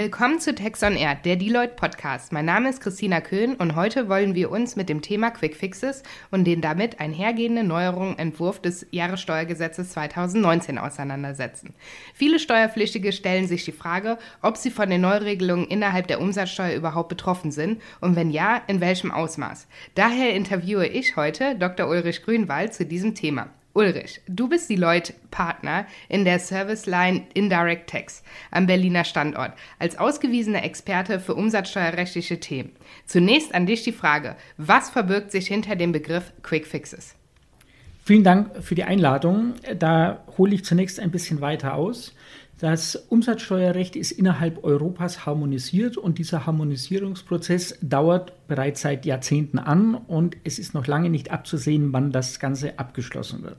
Willkommen zu Text on Air, der Deloitte Podcast. Mein Name ist Christina Köhn und heute wollen wir uns mit dem Thema Quick Fixes und den damit einhergehenden Neuerungen Entwurf des Jahressteuergesetzes 2019 auseinandersetzen. Viele Steuerpflichtige stellen sich die Frage, ob sie von den Neuregelungen innerhalb der Umsatzsteuer überhaupt betroffen sind und wenn ja, in welchem Ausmaß. Daher interviewe ich heute Dr. Ulrich Grünwald zu diesem Thema. Ulrich, du bist Deloitte-Partner in der Service Line Indirect Tax am Berliner Standort als ausgewiesener Experte für umsatzsteuerrechtliche Themen. Zunächst an dich die Frage, was verbirgt sich hinter dem Begriff Quick Fixes? Vielen Dank für die Einladung. Da hole ich zunächst ein bisschen weiter aus. Das Umsatzsteuerrecht ist innerhalb Europas harmonisiert und dieser Harmonisierungsprozess dauert bereits seit Jahrzehnten an und es ist noch lange nicht abzusehen, wann das Ganze abgeschlossen wird.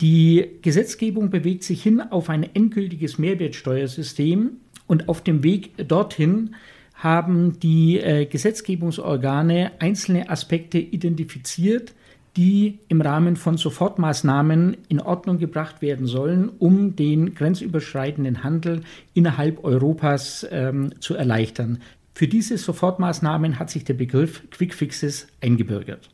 Die Gesetzgebung bewegt sich hin auf ein endgültiges Mehrwertsteuersystem und auf dem Weg dorthin haben die äh, Gesetzgebungsorgane einzelne Aspekte identifiziert, die im Rahmen von Sofortmaßnahmen in Ordnung gebracht werden sollen, um den grenzüberschreitenden Handel innerhalb Europas ähm, zu erleichtern. Für diese Sofortmaßnahmen hat sich der Begriff Quick Fixes eingebürgert.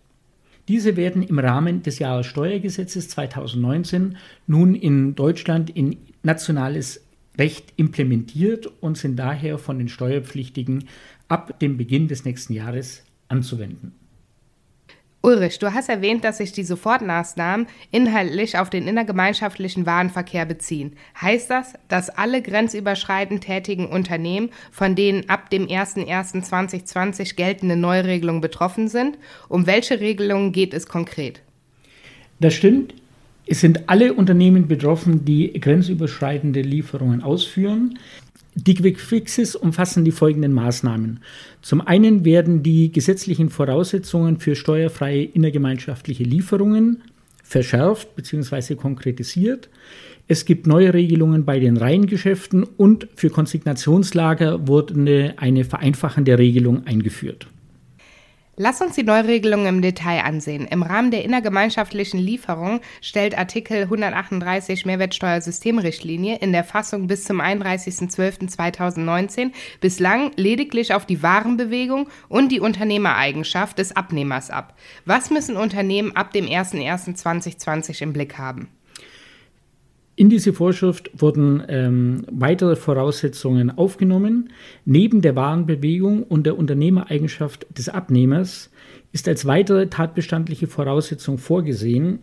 Diese werden im Rahmen des Jahressteuergesetzes 2019 nun in Deutschland in nationales Recht implementiert und sind daher von den Steuerpflichtigen ab dem Beginn des nächsten Jahres anzuwenden. Ulrich, du hast erwähnt, dass sich die Sofortmaßnahmen inhaltlich auf den innergemeinschaftlichen Warenverkehr beziehen. Heißt das, dass alle grenzüberschreitend tätigen Unternehmen von denen ab dem 01.01.2020 geltende Neuregelungen betroffen sind? Um welche Regelungen geht es konkret? Das stimmt. Es sind alle Unternehmen betroffen, die grenzüberschreitende Lieferungen ausführen. Die Quick Fixes umfassen die folgenden Maßnahmen. Zum einen werden die gesetzlichen Voraussetzungen für steuerfreie innergemeinschaftliche Lieferungen verschärft bzw. konkretisiert. Es gibt neue Regelungen bei den Reihengeschäften und für Konsignationslager wurde eine vereinfachende Regelung eingeführt. Lass uns die Neuregelungen im Detail ansehen. Im Rahmen der innergemeinschaftlichen Lieferung stellt Artikel 138 Mehrwertsteuersystemrichtlinie in der Fassung bis zum 31.12.2019 bislang lediglich auf die Warenbewegung und die Unternehmereigenschaft des Abnehmers ab. Was müssen Unternehmen ab dem 01.01.2020 im Blick haben? In diese Vorschrift wurden ähm, weitere Voraussetzungen aufgenommen. Neben der Warenbewegung und der Unternehmereigenschaft des Abnehmers ist als weitere tatbestandliche Voraussetzung vorgesehen,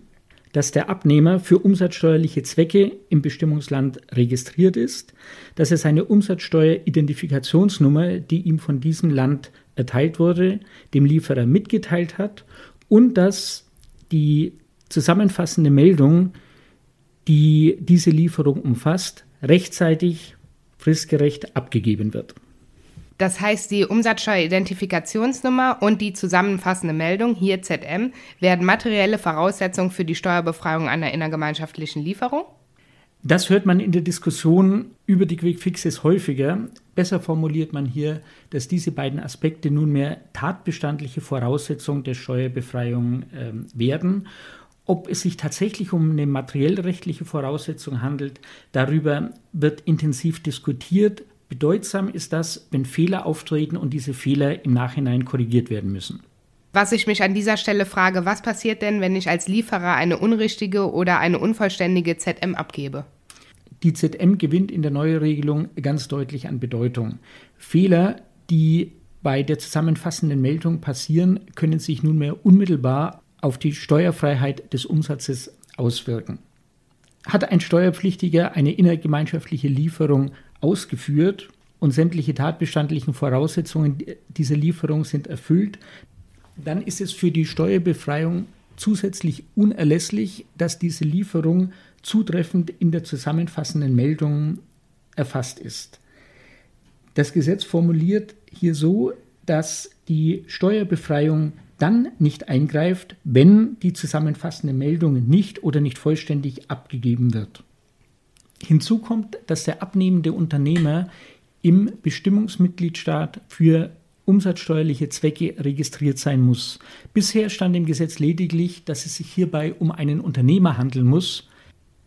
dass der Abnehmer für umsatzsteuerliche Zwecke im Bestimmungsland registriert ist, dass er seine Umsatzsteueridentifikationsnummer, die ihm von diesem Land erteilt wurde, dem Lieferer mitgeteilt hat und dass die zusammenfassende Meldung die diese Lieferung umfasst, rechtzeitig fristgerecht abgegeben wird. Das heißt, die Umsatzsteueridentifikationsnummer und die zusammenfassende Meldung, hier ZM, werden materielle Voraussetzungen für die Steuerbefreiung einer innergemeinschaftlichen Lieferung? Das hört man in der Diskussion über die Quick Fixes häufiger. Besser formuliert man hier, dass diese beiden Aspekte nunmehr tatbestandliche Voraussetzungen der Steuerbefreiung äh, werden ob es sich tatsächlich um eine materiellrechtliche Voraussetzung handelt, darüber wird intensiv diskutiert. Bedeutsam ist das, wenn Fehler auftreten und diese Fehler im Nachhinein korrigiert werden müssen. Was ich mich an dieser Stelle frage, was passiert denn, wenn ich als Lieferer eine unrichtige oder eine unvollständige ZM abgebe? Die ZM gewinnt in der Neuregelung ganz deutlich an Bedeutung. Fehler, die bei der zusammenfassenden Meldung passieren, können sich nunmehr unmittelbar auf die Steuerfreiheit des Umsatzes auswirken. Hat ein Steuerpflichtiger eine innergemeinschaftliche Lieferung ausgeführt und sämtliche tatbestandlichen Voraussetzungen dieser Lieferung sind erfüllt, dann ist es für die Steuerbefreiung zusätzlich unerlässlich, dass diese Lieferung zutreffend in der zusammenfassenden Meldung erfasst ist. Das Gesetz formuliert hier so, dass die Steuerbefreiung dann nicht eingreift, wenn die zusammenfassende Meldung nicht oder nicht vollständig abgegeben wird. Hinzu kommt, dass der abnehmende Unternehmer im Bestimmungsmitgliedstaat für umsatzsteuerliche Zwecke registriert sein muss. Bisher stand im Gesetz lediglich, dass es sich hierbei um einen Unternehmer handeln muss.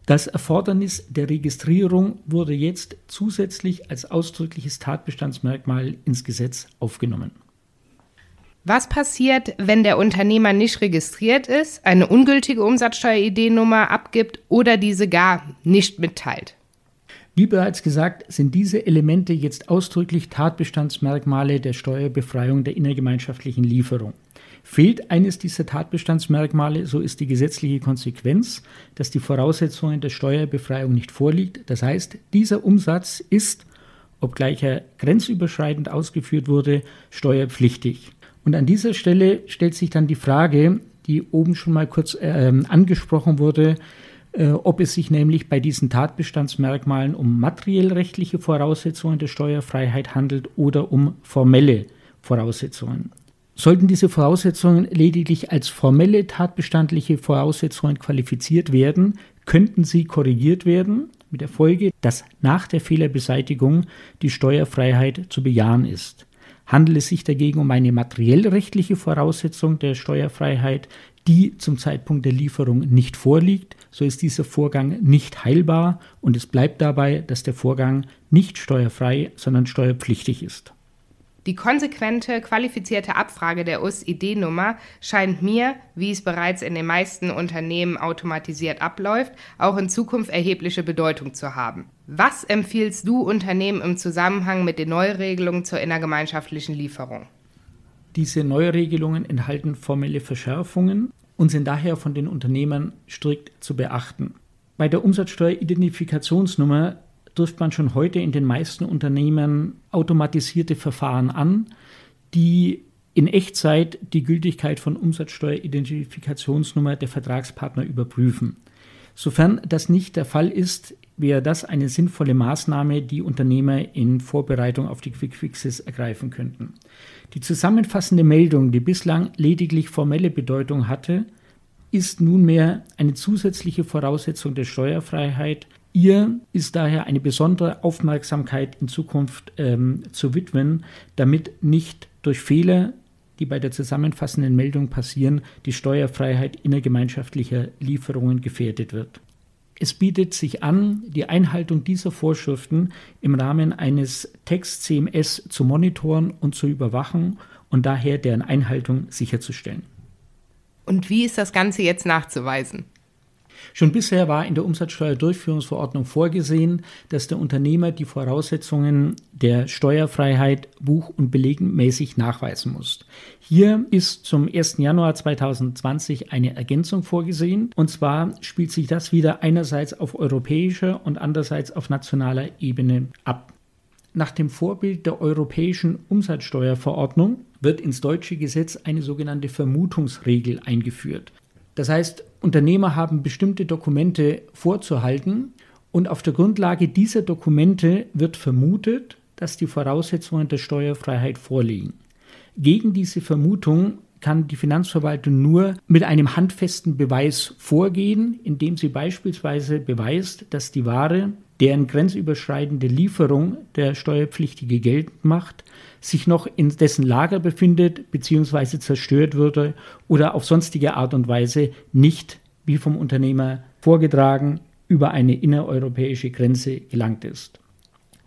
Das Erfordernis der Registrierung wurde jetzt zusätzlich als ausdrückliches Tatbestandsmerkmal ins Gesetz aufgenommen. Was passiert, wenn der Unternehmer nicht registriert ist, eine ungültige Umsatzsteuer-ID-Nummer abgibt oder diese gar nicht mitteilt? Wie bereits gesagt, sind diese Elemente jetzt ausdrücklich Tatbestandsmerkmale der Steuerbefreiung der innergemeinschaftlichen Lieferung. Fehlt eines dieser Tatbestandsmerkmale, so ist die gesetzliche Konsequenz, dass die Voraussetzungen der Steuerbefreiung nicht vorliegt. Das heißt, dieser Umsatz ist, obgleich er grenzüberschreitend ausgeführt wurde, steuerpflichtig. Und an dieser Stelle stellt sich dann die Frage, die oben schon mal kurz äh, angesprochen wurde, äh, ob es sich nämlich bei diesen Tatbestandsmerkmalen um materiell-rechtliche Voraussetzungen der Steuerfreiheit handelt oder um formelle Voraussetzungen. Sollten diese Voraussetzungen lediglich als formelle tatbestandliche Voraussetzungen qualifiziert werden, könnten sie korrigiert werden, mit der Folge, dass nach der Fehlerbeseitigung die Steuerfreiheit zu bejahen ist. Handelt es sich dagegen um eine materiell-rechtliche Voraussetzung der Steuerfreiheit, die zum Zeitpunkt der Lieferung nicht vorliegt, so ist dieser Vorgang nicht heilbar und es bleibt dabei, dass der Vorgang nicht steuerfrei, sondern steuerpflichtig ist. Die konsequente, qualifizierte Abfrage der US-ID-Nummer scheint mir, wie es bereits in den meisten Unternehmen automatisiert abläuft, auch in Zukunft erhebliche Bedeutung zu haben. Was empfiehlst du Unternehmen im Zusammenhang mit den Neuregelungen zur innergemeinschaftlichen Lieferung? Diese Neuregelungen enthalten formelle Verschärfungen und sind daher von den Unternehmern strikt zu beachten. Bei der Umsatzsteueridentifikationsnummer trifft man schon heute in den meisten Unternehmen automatisierte Verfahren an, die in Echtzeit die Gültigkeit von Umsatzsteueridentifikationsnummer der Vertragspartner überprüfen. Sofern das nicht der Fall ist, wäre das eine sinnvolle Maßnahme, die Unternehmer in Vorbereitung auf die Quick Fixes ergreifen könnten. Die zusammenfassende Meldung, die bislang lediglich formelle Bedeutung hatte, ist nunmehr eine zusätzliche Voraussetzung der Steuerfreiheit Ihr ist daher eine besondere Aufmerksamkeit in Zukunft ähm, zu widmen, damit nicht durch Fehler, die bei der zusammenfassenden Meldung passieren, die Steuerfreiheit innergemeinschaftlicher Lieferungen gefährdet wird. Es bietet sich an, die Einhaltung dieser Vorschriften im Rahmen eines Text-CMS zu monitoren und zu überwachen und daher deren Einhaltung sicherzustellen. Und wie ist das Ganze jetzt nachzuweisen? Schon bisher war in der Umsatzsteuerdurchführungsverordnung vorgesehen, dass der Unternehmer die Voraussetzungen der Steuerfreiheit buch- und belegenmäßig nachweisen muss. Hier ist zum 1. Januar 2020 eine Ergänzung vorgesehen. Und zwar spielt sich das wieder einerseits auf europäischer und andererseits auf nationaler Ebene ab. Nach dem Vorbild der europäischen Umsatzsteuerverordnung wird ins deutsche Gesetz eine sogenannte Vermutungsregel eingeführt. Das heißt, Unternehmer haben bestimmte Dokumente vorzuhalten und auf der Grundlage dieser Dokumente wird vermutet, dass die Voraussetzungen der Steuerfreiheit vorliegen. Gegen diese Vermutung kann die Finanzverwaltung nur mit einem handfesten Beweis vorgehen, indem sie beispielsweise beweist, dass die Ware, deren grenzüberschreitende Lieferung der Steuerpflichtige geltend macht, sich noch in dessen Lager befindet bzw. zerstört würde oder auf sonstige Art und Weise nicht, wie vom Unternehmer vorgetragen, über eine innereuropäische Grenze gelangt ist.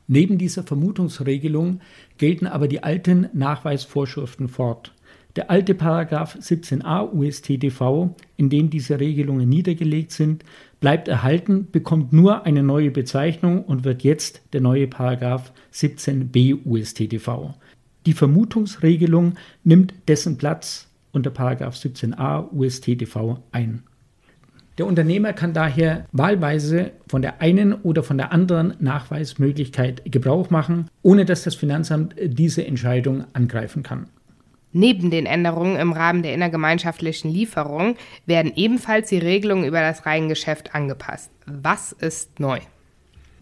Neben dieser Vermutungsregelung gelten aber die alten Nachweisvorschriften fort. Der alte Paragraph 17a USTDV, in dem diese Regelungen niedergelegt sind, bleibt erhalten, bekommt nur eine neue Bezeichnung und wird jetzt der neue Paragraph 17b USTDV. Die Vermutungsregelung nimmt dessen Platz unter Paragraph 17a USTDV ein. Der Unternehmer kann daher wahlweise von der einen oder von der anderen Nachweismöglichkeit Gebrauch machen, ohne dass das Finanzamt diese Entscheidung angreifen kann. Neben den Änderungen im Rahmen der innergemeinschaftlichen Lieferung werden ebenfalls die Regelungen über das Reihengeschäft angepasst. Was ist neu?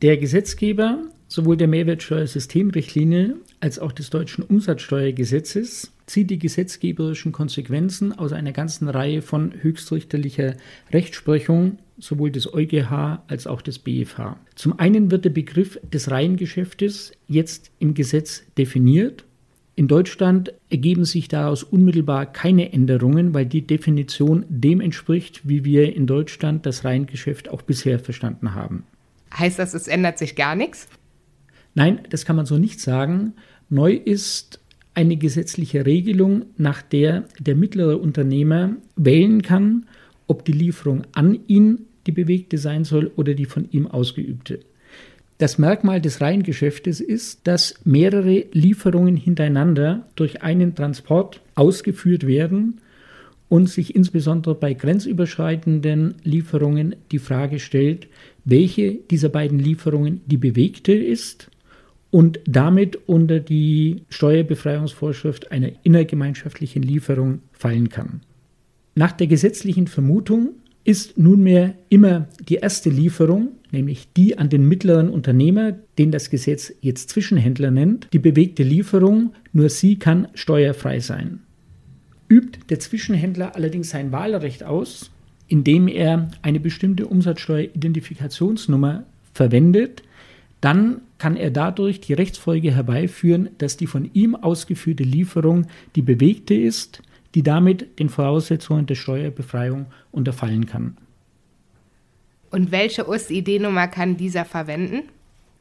Der Gesetzgeber sowohl der Mehrwertsteuersystemrichtlinie als auch des deutschen Umsatzsteuergesetzes zieht die gesetzgeberischen Konsequenzen aus einer ganzen Reihe von höchstrichterlicher Rechtsprechung sowohl des EuGH als auch des BFH. Zum einen wird der Begriff des Reihengeschäftes jetzt im Gesetz definiert In Deutschland ergeben sich daraus unmittelbar keine Änderungen, weil die Definition dem entspricht, wie wir in Deutschland das Reihengeschäft auch bisher verstanden haben. Heißt das, es ändert sich gar nichts? Nein, das kann man so nicht sagen. Neu ist eine gesetzliche Regelung, nach der der mittlere Unternehmer wählen kann, ob die Lieferung an ihn die bewegte sein soll oder die von ihm ausgeübte. Das Merkmal des Reihengeschäftes ist, dass mehrere Lieferungen hintereinander durch einen Transport ausgeführt werden und sich insbesondere bei grenzüberschreitenden Lieferungen die Frage stellt, welche dieser beiden Lieferungen die bewegte ist und damit unter die Steuerbefreiungsvorschrift einer innergemeinschaftlichen Lieferung fallen kann. Nach der gesetzlichen Vermutung ist nunmehr immer die erste Lieferung, nämlich die an den mittleren Unternehmer, den das Gesetz jetzt Zwischenhändler nennt, die bewegte Lieferung, nur sie kann steuerfrei sein. Übt der Zwischenhändler allerdings sein Wahlrecht aus, indem er eine bestimmte Umsatzsteueridentifikationsnummer verwendet, dann kann er dadurch die Rechtsfolge herbeiführen, dass die von ihm ausgeführte Lieferung die bewegte ist, die damit den Voraussetzungen der Steuerbefreiung unterfallen kann. Und welche USID-Nummer kann dieser verwenden?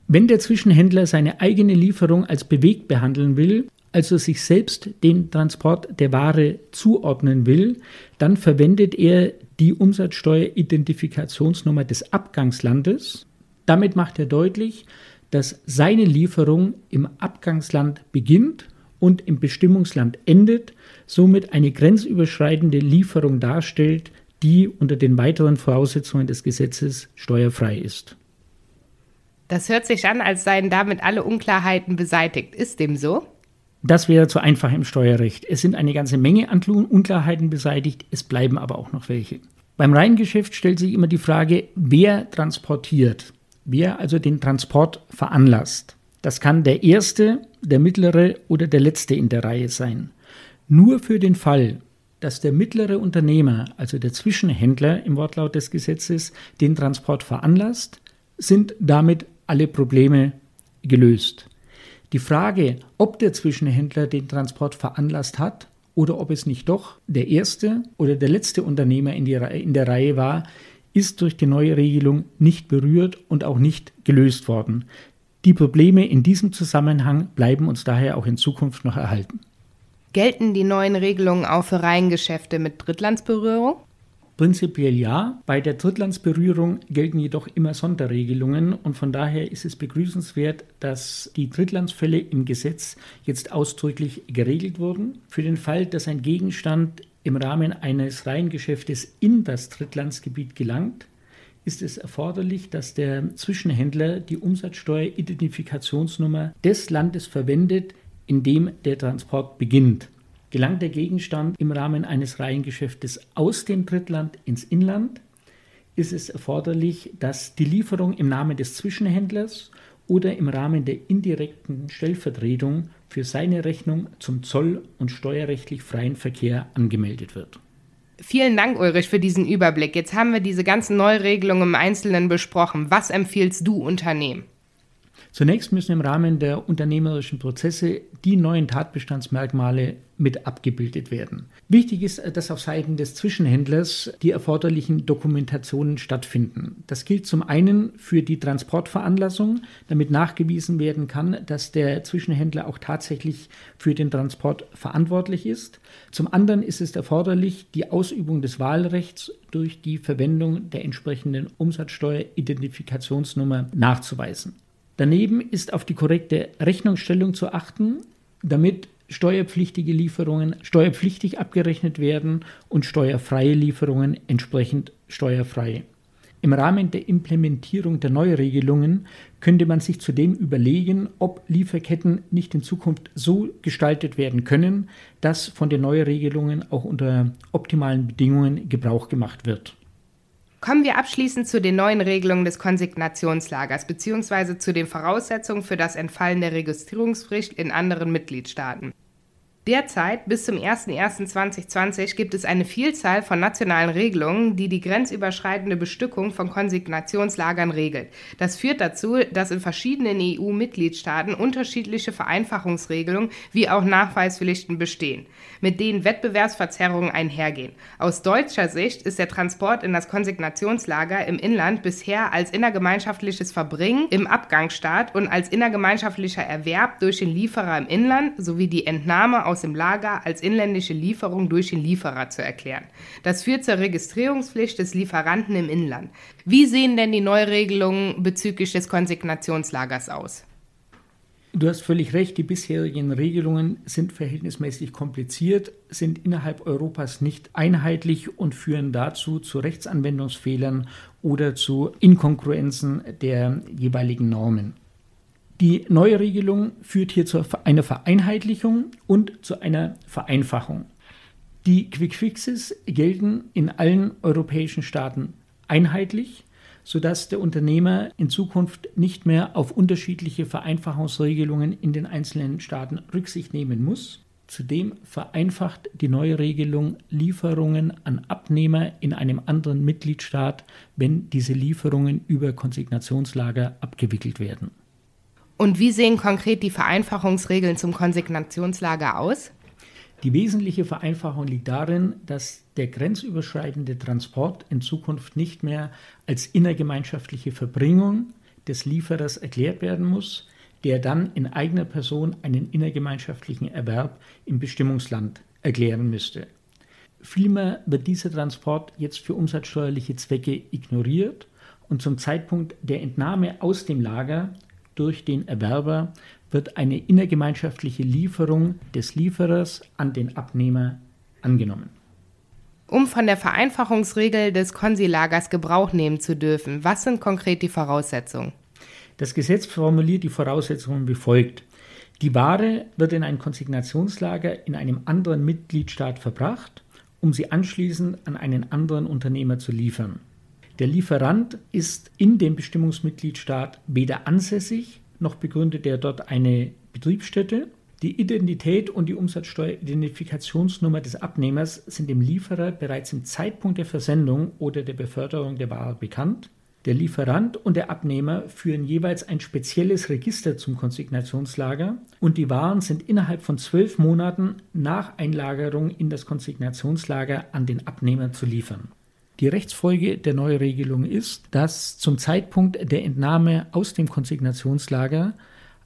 Wenn der Zwischenhändler seine eigene Lieferung als bewegt behandeln will, also sich selbst den Transport der Ware zuordnen will, dann verwendet er die Umsatzsteueridentifikationsnummer des Abgangslandes. Damit macht er deutlich, dass seine Lieferung im Abgangsland beginnt und im Bestimmungsland endet, somit eine grenzüberschreitende Lieferung darstellt, die unter den weiteren Voraussetzungen des Gesetzes steuerfrei ist. Das hört sich an, als seien damit alle Unklarheiten beseitigt. Ist dem so? Das wäre zu einfach im Steuerrecht. Es sind eine ganze Menge an Unklarheiten beseitigt, es bleiben aber auch noch welche. Beim Reihengeschäft stellt sich immer die Frage, wer transportiert, wer also den Transport veranlasst. Das kann der erste, der mittlere oder der letzte in der Reihe sein. Nur für den Fall, dass der mittlere Unternehmer, also der Zwischenhändler im Wortlaut des Gesetzes, den Transport veranlasst, sind damit alle Probleme gelöst. Die Frage, ob der Zwischenhändler den Transport veranlasst hat oder ob es nicht doch der erste oder der letzte Unternehmer in, in der Reihe war, ist durch die neue Regelung nicht berührt und auch nicht gelöst worden. Die Probleme in diesem Zusammenhang bleiben uns daher auch in Zukunft noch erhalten. Gelten die neuen Regelungen auch für Reihengeschäfte mit Drittlandsberührung? Prinzipiell ja. Bei der Drittlandsberührung gelten jedoch immer Sonderregelungen und von daher ist es begrüßenswert, dass die Drittlandsfälle im Gesetz jetzt ausdrücklich geregelt wurden. Für den Fall, dass ein Gegenstand im Rahmen eines Reihengeschäftes in das Drittlandsgebiet gelangt, ist es erforderlich, dass der Zwischenhändler die Umsatzsteueridentifikationsnummer des Landes verwendet, in dem der Transport beginnt. Gelangt der Gegenstand im Rahmen eines Reihengeschäftes aus dem Drittland ins Inland, ist es erforderlich, dass die Lieferung im Namen des Zwischenhändlers oder im Rahmen der indirekten Stellvertretung für seine Rechnung zum zoll- und steuerrechtlich freien Verkehr angemeldet wird. Vielen Dank, Ulrich, für diesen Überblick. Jetzt haben wir diese ganzen Neuregelungen im Einzelnen besprochen. Was empfiehlst du Unternehmen? Zunächst müssen im Rahmen der unternehmerischen Prozesse die neuen Tatbestandsmerkmale mit abgebildet werden. Wichtig ist, dass auf Seiten des Zwischenhändlers die erforderlichen Dokumentationen stattfinden. Das gilt zum einen für die Transportveranlassung, damit nachgewiesen werden kann, dass der Zwischenhändler auch tatsächlich für den Transport verantwortlich ist. Zum anderen ist es erforderlich, die Ausübung des Wahlrechts durch die Verwendung der entsprechenden Umsatzsteueridentifikationsnummer nachzuweisen. Daneben ist auf die korrekte Rechnungsstellung zu achten, damit steuerpflichtige Lieferungen steuerpflichtig abgerechnet werden und steuerfreie Lieferungen entsprechend steuerfrei. Im Rahmen der Implementierung der Neuregelungen könnte man sich zudem überlegen, ob Lieferketten nicht in Zukunft so gestaltet werden können, dass von den Neuregelungen auch unter optimalen Bedingungen Gebrauch gemacht wird. Kommen wir abschließend zu den neuen Regelungen des Konsignationslagers bzw. zu den Voraussetzungen für das Entfallen der Registrierungspflicht in anderen Mitgliedstaaten. Derzeit bis zum 01.01.2020 gibt es eine Vielzahl von nationalen Regelungen, die die grenzüberschreitende Bestückung von Konsignationslagern regelt. Das führt dazu, dass in verschiedenen EU-Mitgliedstaaten unterschiedliche Vereinfachungsregelungen wie auch Nachweispflichten bestehen, mit denen Wettbewerbsverzerrungen einhergehen. Aus deutscher Sicht ist der Transport in das Konsignationslager im Inland bisher als innergemeinschaftliches Verbringen im Abgangsstaat und als innergemeinschaftlicher Erwerb durch den Lieferer im Inland sowie die Entnahme aus dem Lager als inländische Lieferung durch den Lieferer zu erklären. Das führt zur Registrierungspflicht des Lieferanten im Inland. Wie sehen denn die Neuregelungen bezüglich des Konsignationslagers aus? Du hast völlig recht, die bisherigen Regelungen sind verhältnismäßig kompliziert, sind innerhalb Europas nicht einheitlich und führen dazu zu Rechtsanwendungsfehlern oder zu Inkongruenzen der jeweiligen Normen. Die neue Regelung führt hier zu einer Vereinheitlichung und zu einer Vereinfachung. Die Quick Fixes gelten in allen europäischen Staaten einheitlich, sodass der Unternehmer in Zukunft nicht mehr auf unterschiedliche Vereinfachungsregelungen in den einzelnen Staaten Rücksicht nehmen muss. Zudem vereinfacht die neue Regelung Lieferungen an Abnehmer in einem anderen Mitgliedstaat, wenn diese Lieferungen über Konsignationslager abgewickelt werden. Und wie sehen konkret die Vereinfachungsregeln zum Konsignationslager aus? Die wesentliche Vereinfachung liegt darin, dass der grenzüberschreitende Transport in Zukunft nicht mehr als innergemeinschaftliche Verbringung des Lieferers erklärt werden muss, der dann in eigener Person einen innergemeinschaftlichen Erwerb im Bestimmungsland erklären müsste. Vielmehr wird dieser Transport jetzt für umsatzsteuerliche Zwecke ignoriert und zum Zeitpunkt der Entnahme aus dem Lager durch den Erwerber wird eine innergemeinschaftliche Lieferung des Lieferers an den Abnehmer angenommen. Um von der Vereinfachungsregel des Konsilagers Gebrauch nehmen zu dürfen, was sind konkret die Voraussetzungen? Das Gesetz formuliert die Voraussetzungen wie folgt. Die Ware wird in ein Konsignationslager in einem anderen Mitgliedstaat verbracht, um sie anschließend an einen anderen Unternehmer zu liefern. Der Lieferant ist in dem Bestimmungsmitgliedstaat weder ansässig, noch begründet er dort eine Betriebsstätte. Die Identität und die Umsatzsteueridentifikationsnummer des Abnehmers sind dem Lieferer bereits im Zeitpunkt der Versendung oder der Beförderung der Ware bekannt. Der Lieferant und der Abnehmer führen jeweils ein spezielles Register zum Konsignationslager und die Waren sind innerhalb von zwölf Monaten nach Einlagerung in das Konsignationslager an den Abnehmer zu liefern. Die Rechtsfolge der Neuregelung ist, dass zum Zeitpunkt der Entnahme aus dem Konsignationslager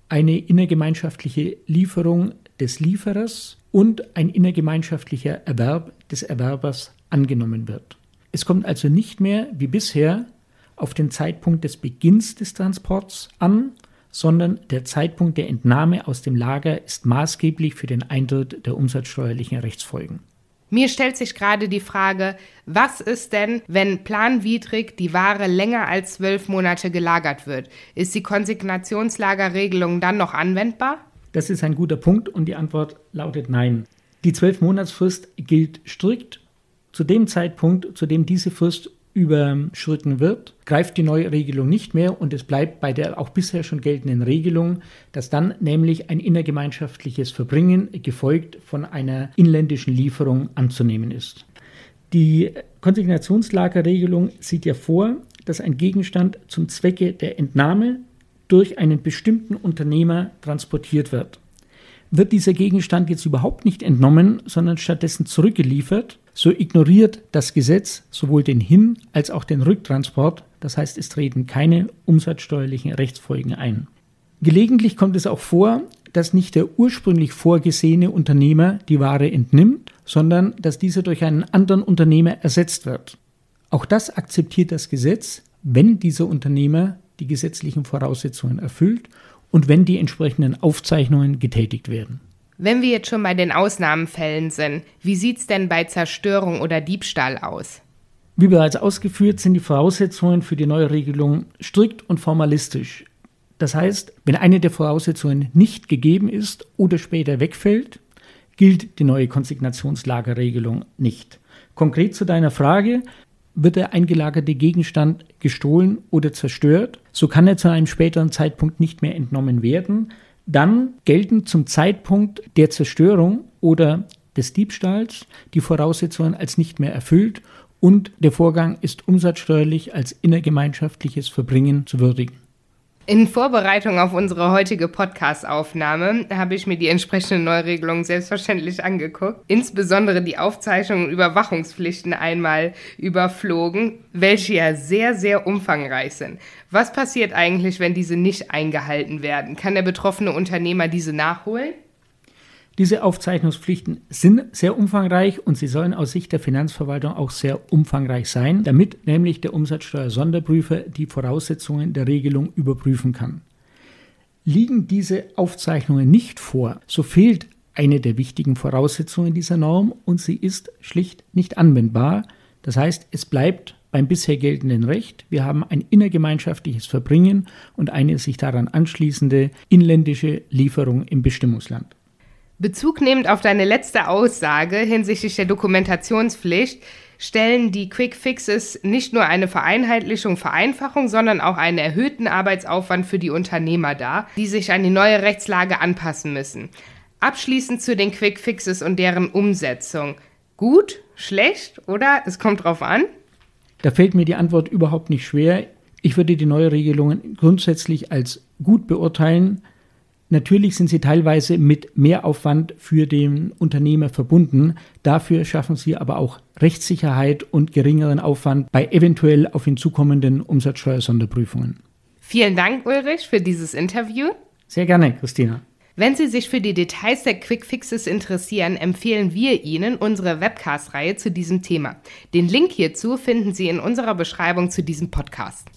eine innergemeinschaftliche Lieferung des Lieferers und ein innergemeinschaftlicher Erwerb des Erwerbers angenommen wird. Es kommt also nicht mehr wie bisher auf den Zeitpunkt des Beginns des Transports an, sondern der Zeitpunkt der Entnahme aus dem Lager ist maßgeblich für den Eintritt der umsatzsteuerlichen Rechtsfolgen. Mir stellt sich gerade die Frage, was ist denn, wenn planwidrig die Ware länger als zwölf Monate gelagert wird? Ist die Konsignationslagerregelung dann noch anwendbar? Das ist ein guter Punkt und die Antwort lautet nein. Die zwölf-Monatsfrist gilt strikt zu dem Zeitpunkt, zu dem diese Frist überschritten wird, greift die neue Regelung nicht mehr und es bleibt bei der auch bisher schon geltenden Regelung, dass dann nämlich ein innergemeinschaftliches Verbringen gefolgt von einer inländischen Lieferung anzunehmen ist. Die Konsignationslagerregelung sieht ja vor, dass ein Gegenstand zum Zwecke der Entnahme durch einen bestimmten Unternehmer transportiert wird. Wird dieser Gegenstand jetzt überhaupt nicht entnommen, sondern stattdessen zurückgeliefert, so ignoriert das Gesetz sowohl den Hin- als auch den Rücktransport, das heißt es treten keine umsatzsteuerlichen Rechtsfolgen ein. Gelegentlich kommt es auch vor, dass nicht der ursprünglich vorgesehene Unternehmer die Ware entnimmt, sondern dass dieser durch einen anderen Unternehmer ersetzt wird. Auch das akzeptiert das Gesetz, wenn dieser Unternehmer die gesetzlichen Voraussetzungen erfüllt und wenn die entsprechenden Aufzeichnungen getätigt werden. Wenn wir jetzt schon bei den Ausnahmenfällen sind, wie sieht es denn bei Zerstörung oder Diebstahl aus? Wie bereits ausgeführt, sind die Voraussetzungen für die neue Regelung strikt und formalistisch. Das heißt, wenn eine der Voraussetzungen nicht gegeben ist oder später wegfällt, gilt die neue Konsignationslagerregelung nicht. Konkret zu deiner Frage, wird der eingelagerte Gegenstand gestohlen oder zerstört, so kann er zu einem späteren Zeitpunkt nicht mehr entnommen werden, dann gelten zum Zeitpunkt der Zerstörung oder des Diebstahls die Voraussetzungen als nicht mehr erfüllt und der Vorgang ist umsatzsteuerlich als innergemeinschaftliches Verbringen zu würdigen. In Vorbereitung auf unsere heutige Podcast-Aufnahme habe ich mir die entsprechenden Neuregelungen selbstverständlich angeguckt. Insbesondere die Aufzeichnungen und Überwachungspflichten einmal überflogen, welche ja sehr, sehr umfangreich sind. Was passiert eigentlich, wenn diese nicht eingehalten werden? Kann der betroffene Unternehmer diese nachholen? Diese Aufzeichnungspflichten sind sehr umfangreich und sie sollen aus Sicht der Finanzverwaltung auch sehr umfangreich sein, damit nämlich der Umsatzsteuer-Sonderprüfer die Voraussetzungen der Regelung überprüfen kann. Liegen diese Aufzeichnungen nicht vor, so fehlt eine der wichtigen Voraussetzungen dieser Norm und sie ist schlicht nicht anwendbar. Das heißt, es bleibt beim bisher geltenden Recht. Wir haben ein innergemeinschaftliches Verbringen und eine sich daran anschließende inländische Lieferung im Bestimmungsland. Bezug nehmend auf deine letzte Aussage hinsichtlich der Dokumentationspflicht stellen die Quick Fixes nicht nur eine Vereinheitlichung, Vereinfachung, sondern auch einen erhöhten Arbeitsaufwand für die Unternehmer dar, die sich an die neue Rechtslage anpassen müssen. Abschließend zu den Quick Fixes und deren Umsetzung. Gut, schlecht oder es kommt drauf an? Da fällt mir die Antwort überhaupt nicht schwer. Ich würde die Neuregelungen grundsätzlich als gut beurteilen. Natürlich sind sie teilweise mit Mehraufwand für den Unternehmer verbunden. Dafür schaffen sie aber auch Rechtssicherheit und geringeren Aufwand bei eventuell auf ihn zukommenden Umsatzsteuersonderprüfungen. Vielen Dank, Ulrich, für dieses Interview. Sehr gerne, Christina. Wenn Sie sich für die Details der Quick Fixes interessieren, empfehlen wir Ihnen unsere Webcast-Reihe zu diesem Thema. Den Link hierzu finden Sie in unserer Beschreibung zu diesem Podcast.